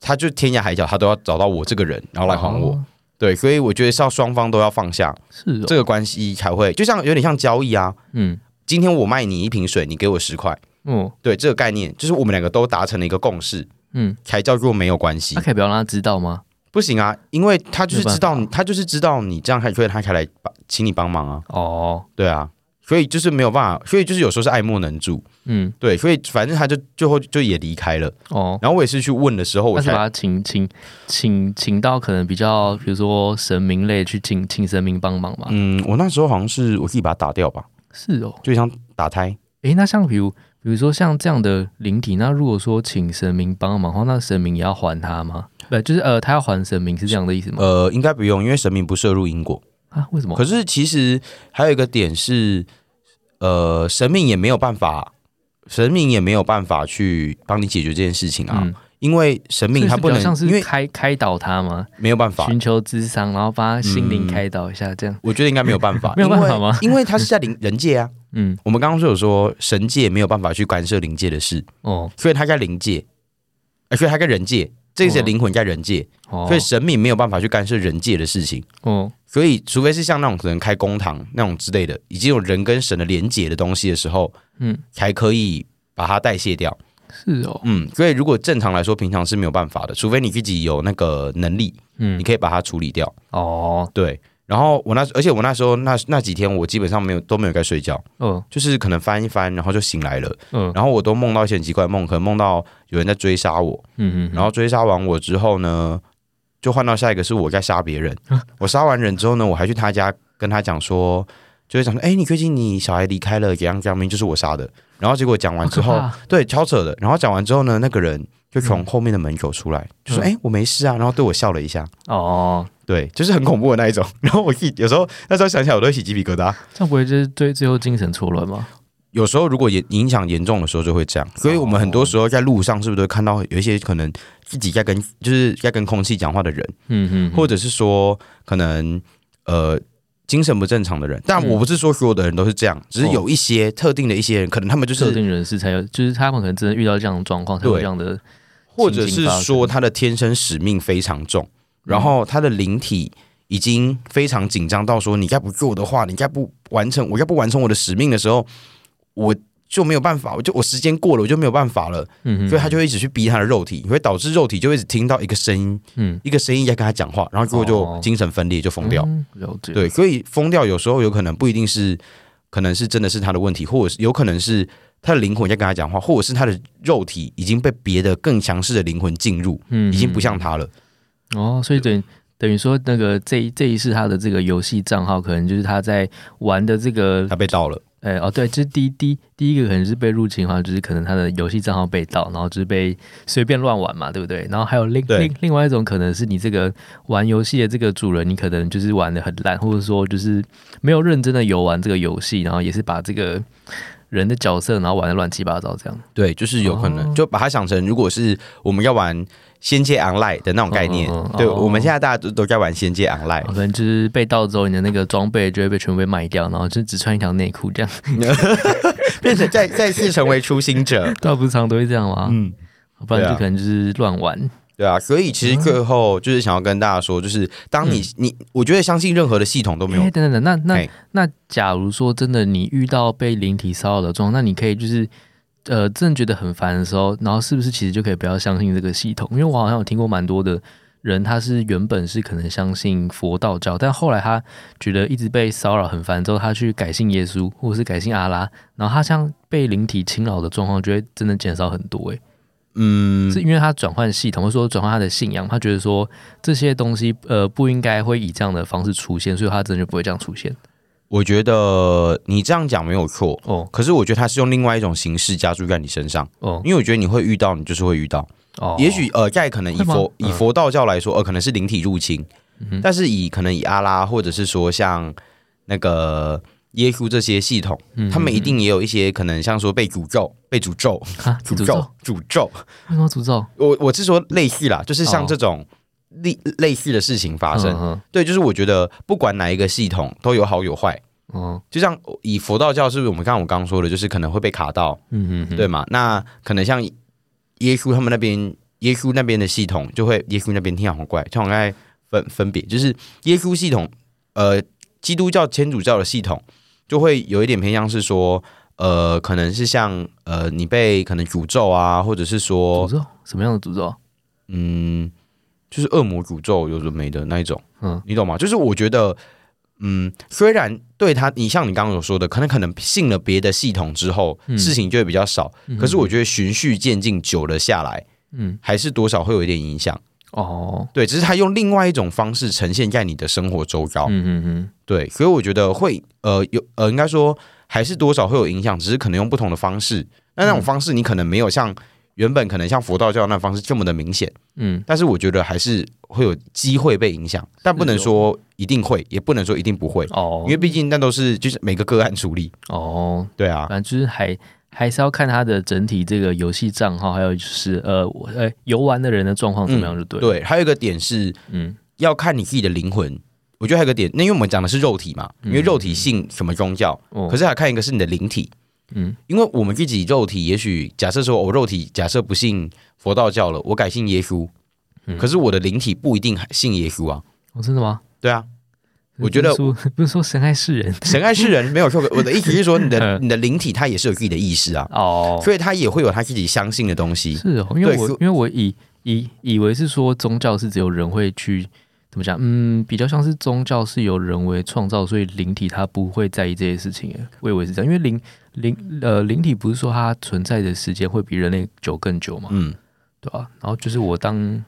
他就天涯海角，他都要找到我这个人，然后来还我。哦对，所以我觉得是要双方都要放下是哦，这个关系，才会就像有点像交易啊。嗯今天我卖你一瓶水，你给我十块，哦对这个概念，就是我们两个都达成了一个共识，嗯，才叫做没有关系那。可以不要让他知道吗？不行啊，因为他就是知道你，他就是知道你这样才所以他才来帮请你帮忙啊。哦，对啊，所以就是没有办法，所以就是有时候是爱莫能助，嗯，对，所以反正他就最后就也离开了。哦，然后我也是去问的时候，我才把他请请请请到可能比较，比如说神明类去请请神明帮忙嘛。嗯，我那时候好像是我自己把它打掉吧，是哦，就像打胎。诶，那像比如比如说像这样的灵体，那如果说请神明帮忙的话，那神明也要还他吗？不，就是呃，他要还神明是这样的意思吗？呃，应该不用，因为神明不涉入因果。啊，为什么？可是其实还有一个点是，呃，神明也没有办法，神明也没有办法去帮你解决这件事情啊，嗯，因为神明他不能，因为是开开导他吗？没有办法。寻求智商，然后把他心灵嗯开导一下，这样。我觉得应该没有办法，没有办法吗因为他是在灵人界啊。嗯，我们刚刚就有说，神界没有办法去干涉灵界的事，哦所以他在灵界，呃，所以他在人界，这些哦灵魂在人界，哦，所以神明没有办法去干涉人界的事情。哦，所以，除非是像那种可能开公堂那种之类的，已经有人跟神的连结的东西的时候，嗯，才可以把它代谢掉。是哦，嗯，所以如果正常来说，平常是没有办法的，除非你自己有那个能力，嗯你，可以把它处理掉。哦，对。然后我那，而且我那时候那那几天，我基本上没有都没有在睡觉，嗯，就是可能翻一翻，然后就醒来了，嗯，然后我都梦到一些很奇怪的梦，可能梦到有人在追杀我，嗯嗯，然后追杀完我之后呢，就换到下一个是我在杀别人。我杀完人之后呢，我还去他家跟他讲说，就会讲说，哎、你最近你小孩离开了，怎样怎样，明明就是我杀的。然后结果讲完之后，对，超扯的。然后讲完之后呢，那个人就从后面的门口出来，就说，嗯哎、我没事啊，然后对我笑了一下。哦，对，就是很恐怖的那一种。然后我自己有时候那时候想起来，我都会起鸡皮疙瘩。这样不会就是对最后精神错乱吗？有时候如果严影响严重的时候就会这样，所以我们很多时候在路上是不是都会看到有一些可能自己在跟就是在跟空气讲话的人，嗯嗯，或者是说可能呃精神不正常的人。但我不是说所有的人都是这样，只是有一些特定的一些人，可能他们就是特定人士才有，就是他们可能真的遇到这样的状况才有这样的，或者是说他的天生使命非常重，然后他的灵体已经非常紧张到说，你再不做的话，你再不完成，我要不完成我的使命的时候，我就没有办法，我就我时间过了，我就没有办法了，嗯所以他就会一直去逼他的肉体，会导致肉体就会一直听到一个声音，嗯。一个声音在跟他讲话，然后结果就哦。精神分裂，就疯掉。对，所以疯掉有时候有可能不一定是，可能是真的是他的问题，或者是有可能是他的灵魂在跟他讲话，或者是他的肉体已经被别的更强势的灵魂进入，嗯已经不像他了。哦，所以等于等于说那个这一这一世他的这个游戏账号，可能就是他在玩的这个他被盗了，哎、哦，对，就是第一第一第一个可能是被入侵的话，就是可能他的游戏账号被盗，然后就是被随便乱玩嘛，对不对？然后还有另另另外一种可能是你这个玩游戏的这个主人，你可能就是玩的很烂，或者说就是没有认真的游玩这个游戏，然后也是把这个人的角色然后玩的乱七八糟这样。对，就是有可能，哦就把它想成，如果是我们要玩《仙界 Online》的那种概念，嗯嗯嗯对，哦我们现在大家都都在玩《仙界 Online 可》，能就是被盗之后，你的那个装备就会被全部被卖掉，然后就只穿一条内裤这样。变成再再次成为初心者。大不是常都会这样吗？嗯，不然就可能就是乱玩。对啊，所以其实最后就是想要跟大家说，就是当你、你，我觉得相信任何的系统都没有哎，等等等，那那嘿那，假如说真的你遇到被灵体骚扰的状况，那你可以就是呃，真的觉得很烦的时候，然后是不是其实就可以不要相信这个系统？因为我好像有听过蛮多的人，他是原本是可能相信佛道教，但后来他觉得一直被骚扰很烦之后，他去改信耶稣或者是改信阿拉，然后他像被灵体侵扰的状况，就会真的减少很多、欸。嗯。是因为他转换系统，或者说转换他的信仰，他觉得说这些东西呃不应该会以这样的方式出现，所以他真的就不会这样出现。我觉得你这样讲没有错，哦。可是我觉得他是用另外一种形式加注在你身上，哦。因为我觉得你会遇到，你就是会遇到。哦，也许呃，在可能以佛以嗯。佛道教来说，呃，可能是灵体入侵，嗯但是以可能以阿拉或者是说像那个耶稣这些系统，嗯他们一定也有一些可能像说被诅咒、被诅咒、啊诅诅咒咒、诅咒。为什么诅咒我我是说类似啦，就是像哦这种类类似的事情发生。嗯对，就是我觉得不管哪一个系统都有好有坏。嗯就像以佛道教，是不是我们刚刚我刚刚说的，就是可能会被卡到，嗯嗯，对吗？那可能像耶稣他们那边，耶稣那边的系统就会，耶稣那边听起来好怪，就好像分分别，就是耶稣系统，呃，基督教天主教的系统就会有一点偏向是说，呃，可能是像呃你被可能诅咒啊，或者是说诅，咒什么样的诅咒？嗯，就是恶魔诅咒有的没的那一种，嗯你懂吗？就是我觉得嗯，虽然对他，你像你刚刚有说的，可能可能信了别的系统之后，嗯事情就会比较少。嗯可是我觉得循序渐进，久了下来，嗯还是多少会有一点影响。哦，对，只是他用另外一种方式呈现在你的生活周遭。嗯嗯嗯，对，所以我觉得会呃有呃，应该说还是多少会有影响，只是可能用不同的方式。那那种方式你可能没有像原本可能像佛道教那方式这么的明显，嗯但是我觉得还是会有机会被影响，但不能说一定会，也不能说一定不会，哦，因为毕竟那都是就是每个个案处理。哦，对啊，反正就是还还是要看他的整体这个游戏账号，还有就是呃我呃游玩的人的状况怎么样就对了。，对，还有一个点是嗯要看你自己的灵魂。我觉得还有一个点，那因为我们讲的是肉体嘛，因为肉体信什么宗教，哦，可是还看一个是你的灵体。嗯因为我们自己肉体，也许假设说我肉体假设不信佛道教了，我改信耶稣，嗯可是我的灵体不一定信耶稣啊。哦真的吗？对啊，我觉得不是说 神爱世人神爱世人没有错，我的意思是说，你的嗯 你的灵体它也是有自己的意识啊，哦，所以它也会有它自己相信的东西。是哦，因为我因为我以以以为是说宗教是只有人会去怎么讲，嗯，比较像是宗教是由人为创造，所以灵体它不会在意这些事情。哎我以为是这样，因为灵灵呃灵体不是说它存在的时间会比人类久更久嘛，嗯，对吧、然后就是我当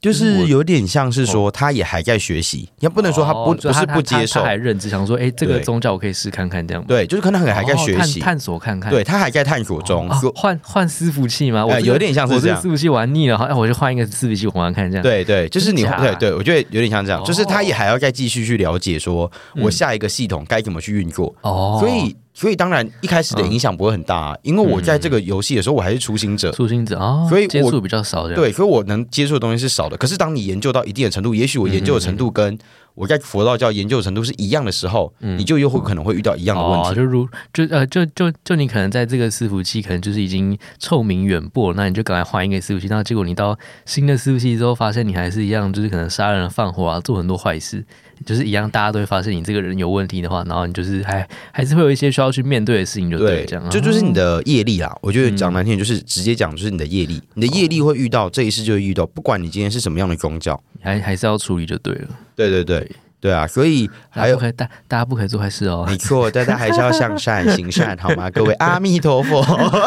就是有点像是说，他也还在学习，也不能说他不哦不是不接受。他他，还认知，想说，哎，这个宗教我可以试看看这样。对，就是可能还在学习。哦探，索看看。对他还在探索中。换换伺服器吗？我这个呃有点像是这样。伺服器玩腻了，好，哎，我就换一个伺服器玩玩看这样。对对，就是你对对，我觉得有点像这样，哦就是他也还要再继续去了解，说嗯我下一个系统该怎么去运作，哦，所以所以当然一开始的影响不会很大啊，因为我在这个游戏的时候我还是初心者，初心者哦，所以我接触比较少这样。对，所以我能接触的东西是少的。可是当你研究到一定的程度，也许我研究的程度跟我在佛道教研究的程度是一样的时候，嗯你就又会可能会遇到一样的问哦，题。就如就呃就就就你可能在这个伺服器可能就是已经臭名远播，那你就赶快换一个伺服器，那结果你到新的伺服器之后，发现你还是一样，就是可能杀人放火啊，做很多坏事，就是一样，大家都会发现你这个人有问题的话，然后你就是还还是会有一些需要去面对的事情，就对了，这样啊这就是你的业力啦。我觉得讲难听点，就是直接讲，就是你的业力。你的业力会遇到这一世就会遇到，不管你今天是什么样的宗教。还还是要处理就对了。对对对对啊，所以还有大家不。可以大大家不可以做坏事哦，没错，大家还是要向善 行善，好吗？各位，阿弥陀佛。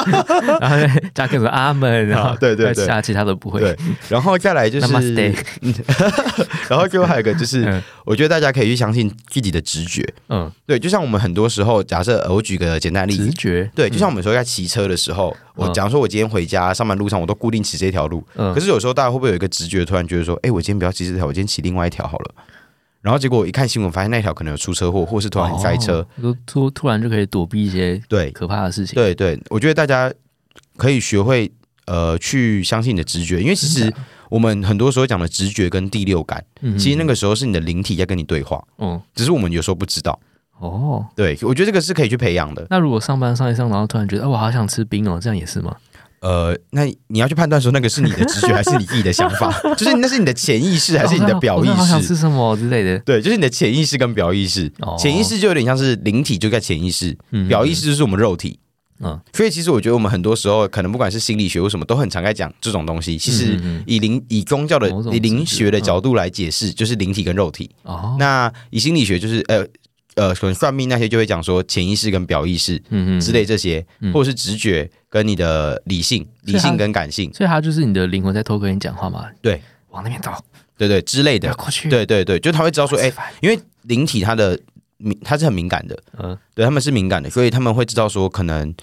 然后再加各种阿门，然后啊对对对其他其他都不会。对，然后再来就是 然后最后还有一个就是嗯，我觉得大家可以去相信自己的直觉。嗯，对，就像我们很多时候，假设呃我举个简单例子，直觉，对，就像我们说在骑车的时候，我嗯假如说我今天回家上班路上，我都固定骑这条路，嗯可是有时候大家会不会有一个直觉，突然觉得说，哎，我今天不要骑这条，我今天骑另外一条好了。然后结果我一看新闻，发现那条可能有出车祸，或是突然塞车。哦，突突然就可以躲避一些对可怕的事情。对对，我觉得大家可以学会呃去相信你的直觉，因为其实我们很多时候讲的直觉跟第六感，嗯其实那个时候是你的灵体在跟你对话，嗯只是我们有时候不知道。哦，对，我觉得这个是可以去培养的。那如果上班上一上，然后突然觉得，哦，我好想吃冰哦，这样也是吗？呃，那你要去判断说那个是你的直觉还是你自己的想法，就是那是你的潜意识还是你的表意识？吃什么之类的。对，就是你的潜意识跟表意识。哦潜意识就有点像是灵体就在潜意识，嗯表意识就是我们肉体。嗯所以其实我觉得我们很多时候可能不管是心理学或什么，都很常在讲这种东西。其实嗯嗯以灵以宗教的以灵学的角度来解释，就是灵体跟肉体。哦，那以心理学就是呃呃，可能算命那些就会讲说潜意识跟表意识嗯之类这些，嗯或者是直觉跟你的理性、理性跟感性，所以他就是你的灵魂在偷跟你讲话嘛？对，往那边走，对对之类的。过去。对对对，就他会知道说，哎、烦，因为灵体它的敏，它是很敏感的，嗯。对他们是敏感的，所以他们会知道说，可能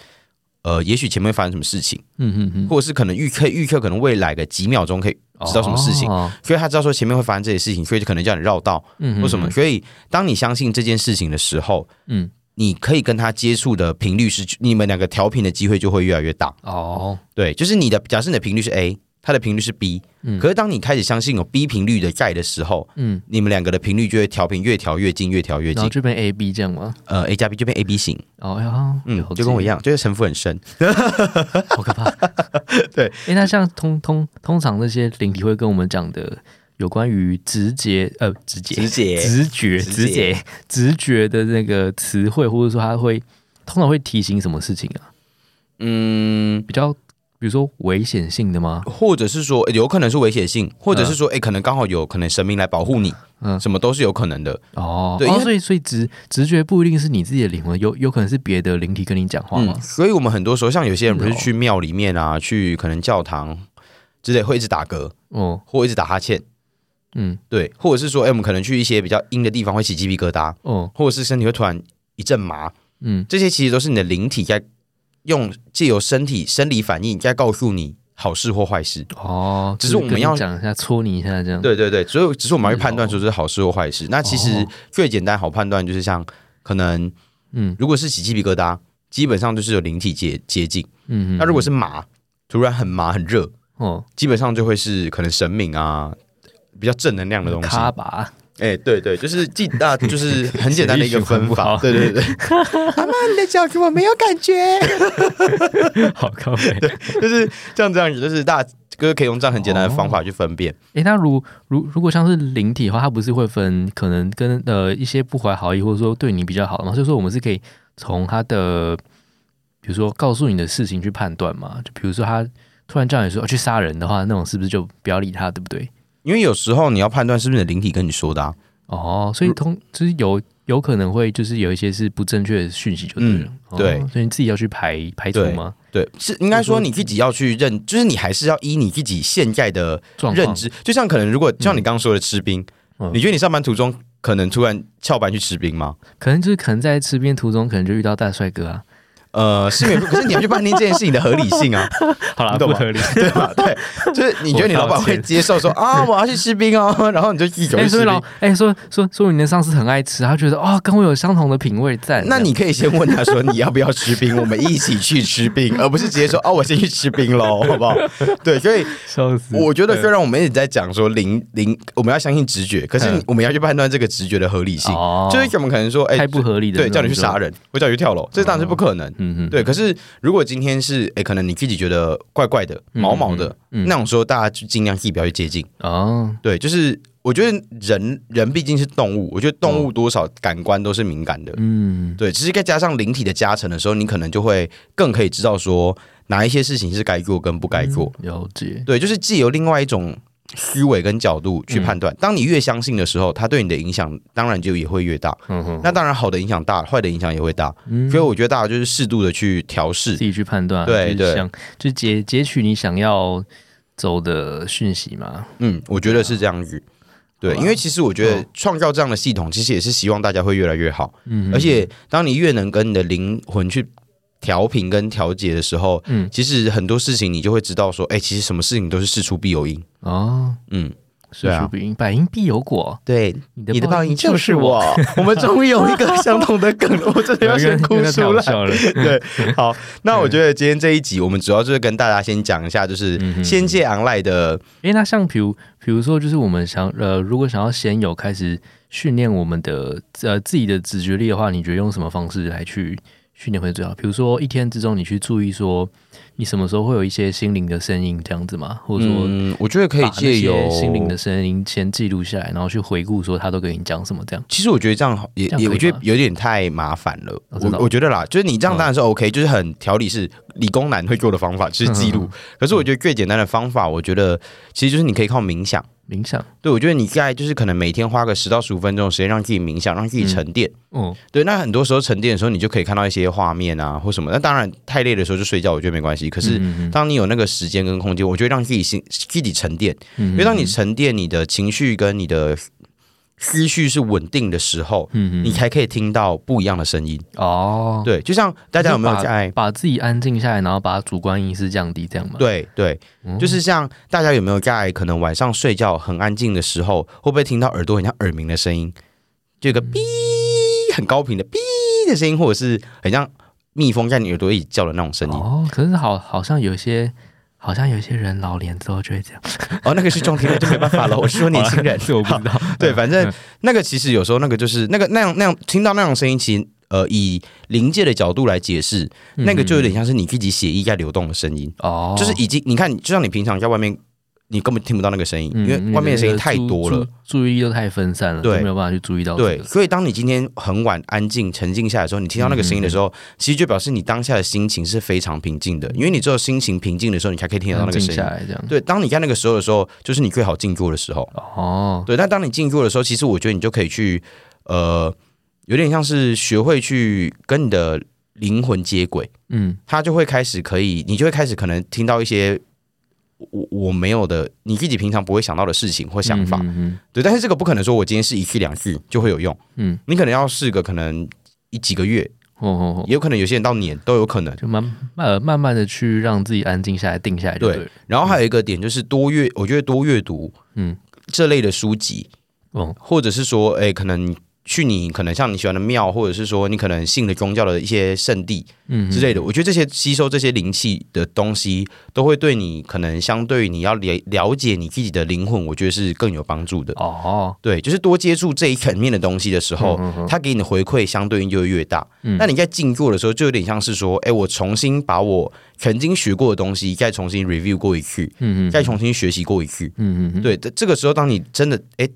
呃，也许前面会发生什么事情，嗯嗯嗯，或者是可能预可以预测可能未来个几秒钟可以知道什么事情，哦。所以他知道说前面会发生这些事情，所以就可能叫你绕道嗯为什么。所以当你相信这件事情的时候，嗯，你可以跟他接触的频率是，你们两个调频的机会就会越来越大。哦，对，就是你的假设你的频率是 A，它的频率是 B，、嗯可是当你开始相信有 B 频率的在的时候，嗯，你们两个的频率就会调频越调越近，越调越近。然后就变 A B 这样吗？呃，A 加 B 就变 A B 型，哦，呀，嗯就跟我一，样，就是城府很深。好可怕。对，哎，那像通通通常那些灵体会跟我们讲的有关于直觉，呃，直觉、直觉直觉、直直觉觉、直觉的那个词汇，或者说他会通常会提醒什么事情啊？嗯，比较比如说危险性的吗？或者是说、诶有可能是危险性，或者是说，哎、可能刚好有可能神明来保护你，嗯什么都是有可能的。哦，对所以所以直直觉不一定是你自己的灵魂，有有可能是别的灵体跟你讲话吗嗯，？所以我们很多时候，像有些人不是去庙里面啊，去可能教堂之类，会一直打嗝，哦，或一直打哈欠，嗯，对，或者是说，哎、我们可能去一些比较阴的地方会起鸡皮疙瘩，哦，或者是身体会突然一阵麻，嗯，这些其实都是你的灵体在用借由身体生理反应在告诉你好事或坏事。哦，只是我们要讲一下，搓你一下这样。，对对对，所以只是我们要去判断说这是好事或坏事。那其实哦最简单好判断就是像可能嗯如果是起鸡皮疙瘩，基本上就是有灵体接接近。嗯，那如果是麻，突然很麻很热，哦，基本上就会是可能神明啊。比较正能量的东西，卡吧，哎、对对，就是记大，就是 很简单的一个分法。对对对，阿妈，你的脚给我没有感觉，好靠背。就是这样这样子，就是大家就是可以用这样很简单的方法去分辨。哎，那如如如果像是灵体的话，它不是会分可能跟呃一些不怀好意，或者说对你比较好的嘛？所以说我们是可以从他的，比如说告诉你的事情去判断嘛。就比如说他突然叫你说要去杀人的话，那种是不是就不要理他，对不对？因为有时候你要判断是不是你的灵体跟你说的、啊，哦，所以通就是有有可能会就是有一些是不正确的讯息就对了。嗯对哦所以你自己要去排排除吗？对，是应该说你自己要去认，就是你还是要依你自己现在的状认知。就像可能如果像你刚刚说的吃冰，嗯你觉得你上班途中可能突然翘班去吃冰吗？可能就是可能在吃冰途中，可能就遇到大帅哥啊。呃，是没有，可是你要去判定这件事情的合理性啊，好啦，你懂吗不合理。对吧？对，就是你觉得你老板会接受说 啊，我要去吃冰哦，然后你就一口吃冰所以老。哎、说说说你的上司很爱吃，他觉得哦，跟我有相同的品味赞。那你可以先问他说你要不要吃冰，我们一起去吃冰，而不是直接说哦，我先去吃冰喽，好不好？对，所以我觉得虽然我们一直在讲说零零，我们要相信直觉，可是嗯我们要去判断这个直觉的合理性。哦，就是我们可能说，哎、太不合理的对，叫你去杀人，或叫你去跳楼，这当然是不可能。嗯嗯，对，可是如果今天是哎、可能你自己觉得怪怪的、嗯毛毛的，嗯嗯那种时候，大家就尽量自己不要去接近。哦，对，就是我觉得人人毕竟是动物，我觉得动物多少感官都是敏感的。嗯，对，只是再加上灵体的加成的时候，你可能就会更可以知道说哪一些事情是该做跟不该做。了解。对，就是既有另外一种思维跟角度去判嗯断。当你越相信的时候，它对你的影响当然就也会越大。嗯哼，那当然，好的影响大，坏的影响也会大。嗯所以我觉得大家就是适度的去调试自。己去判断，对对就是想就截截取你想要走的讯息嘛。嗯，我觉得是这样子。对，因为其实我觉得嗯创造这样的系统，其实也是希望大家会越来越好。嗯，而且，当你越能跟你的灵魂去调频跟调节的时候，嗯其实很多事情你就会知道说，哎、其实什么事情都是事出必有因。哦，嗯，事出必因，百因必有果。对，你的你的报应就就是我。我们终于有一个相同的梗了，我真的要先哭出来。了。对，好，那我觉得今天这一集，我们主要就是跟大家先讲一下，就是嗯哼仙界昂赖的，诶，那像比如比如说，就是我们想呃，如果想要先有开始训练我们的呃自己的直觉力的话，你觉得用什么方式来去训练会最好？比如说一天之中，你去注意说你什么时候会有一些心灵的声音这样子吗？或者说嗯，我觉得可以借由心灵的声音先记录下来，然后去回顾说他都跟你讲什么这样。其实我觉得这样好也也，我觉得有点太麻烦了。我我觉得啦，就是你这样当然是 OK，、就是很条理是理工男会做的方法，就是记录。嗯可是我觉得最简单的方法，我觉得其实就是你可以靠冥想。冥想，对，我觉得你在就是可能每天花个十到十五分钟的时间让自己冥想，让自己沉淀。嗯，对，那很多时候沉淀的时候，你就可以看到一些画面啊或什么。那当然太累的时候就睡觉，我觉得没关系。可是当你有那个时间跟空间，我觉得让自己心自己沉淀，嗯因为当你沉淀你的情绪跟你的思绪是稳定的时候，嗯你才可以听到不一样的声音。哦，对，就像大家有没有在？把自己安静下来，然后把主观意识降低，这样吗？，对对，嗯就是像大家有没有在可能晚上睡觉很安静的时候，会不会听到耳朵很像耳鸣的声音，就有个哔很高频的哔的声音，或者是很像蜜蜂在你耳朵里叫的那种声音？哦，可是好，好像有些，好像有些人老年之后就会这样。哦，那个是中听了就没办法了。我是说年轻人，这我不知道。对，反正那个其实有时候那个就是那个那样那样听到那种声音，其实呃以临界的角度来解释，那个就有点像是你自己血液在流动的声音，哦，就是已经你看，就像你平常在外面你根本听不到那个声音，嗯因为外面的声音太多了。注，意力都太分散了，没有办法去注意到、这个。对，所以当你今天很晚安静沉静下来的时候，你听到那个声音的时候，其实就表示你当下的心情是非常平静的，因为你只有心情平静的时候，你才可以听得到那个声音。下来这样。对，当你在那个时候的时候，就是你最好静坐的时候。哦，对，但当你静坐的时候，其实我觉得你就可以去，呃，有点像是学会去跟你的灵魂接轨，嗯它就会开始可以，你就会开始可能听到一些我我没有的，你自己平常不会想到的事情或想法。嗯嗯对，但是这个不可能说我今天试一次两次就会有用，嗯，你可能要试个可能一几个月，哦哦哦，也有可能有些人到年都有可能。就慢慢慢慢的去让自己安静下来，定下来就对。然后还有一个点就是多阅，我觉得多阅读嗯，这类的书籍，哦，或者是说，哎，可能去你可能像你喜欢的庙，或者是说你可能信的宗教的一些圣地嗯之类的，我觉得这些吸收这些灵气的东西，都会对你可能相对于你要了了解你自己的灵魂，我觉得是更有帮助的。哦，对，就是多接触这一层面的东西的时候，嗯嗯嗯。它给你的回馈相对应就会越大。嗯。那你在静坐的时候，就有点像是说，哎，我重新把我曾经学过的东西再重新 review 过一次，嗯嗯，再重新学习过一次。嗯嗯嗯，对，这这个时候，当你真的哎，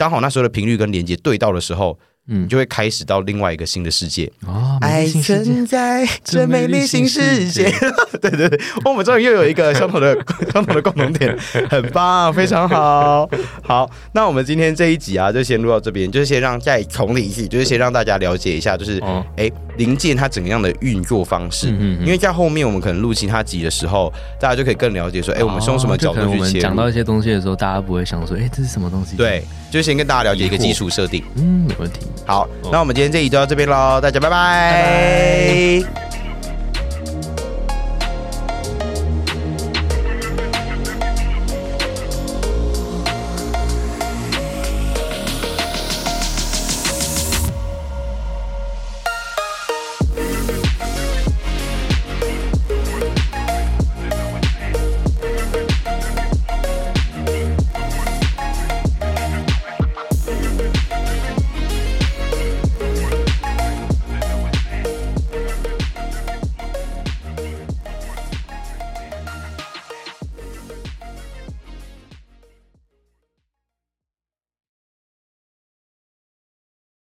刚好那时候的频率跟连接对到的时候，嗯你就会开始到另外一个新的世界。哦，美丽新世界在这美丽新世界。对对对，我们终于又有一个相同的 相同的共同点，很棒，非常好。好，那我们今天这一集啊，就先录到这边，就是先让再重理一次，就是先让大家了解一下，就是哦，哎，零件它怎样的运作方式。嗯嗯嗯因为在后面我们可能录其他集的时候，大家就可以更了解说，哎，我们是用什么角度去切入们讲到一。些东西的时候，大家不会想说，哎，这是什么东西？对，就先跟大家了解一个基础设定。嗯，没问题。好，哦那我们今天这一集就到这边喽，大家拜拜拜拜